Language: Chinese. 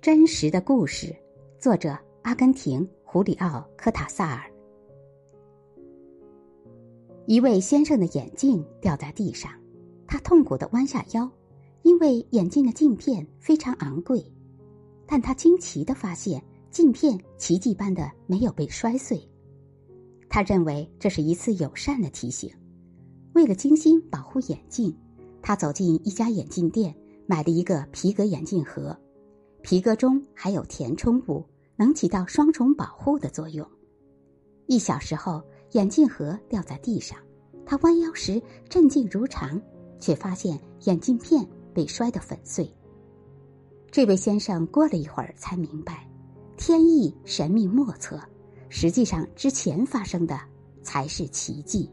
真实的故事，作者阿根廷胡里奥·科塔萨尔。一位先生的眼镜掉在地上，他痛苦的弯下腰，因为眼镜的镜片非常昂贵。但他惊奇的发现，镜片奇迹般的没有被摔碎。他认为这是一次友善的提醒。为了精心保护眼镜，他走进一家眼镜店。买了一个皮革眼镜盒，皮革中含有填充物，能起到双重保护的作用。一小时后，眼镜盒掉在地上，他弯腰时镇静如常，却发现眼镜片被摔得粉碎。这位先生过了一会儿才明白，天意神秘莫测，实际上之前发生的才是奇迹。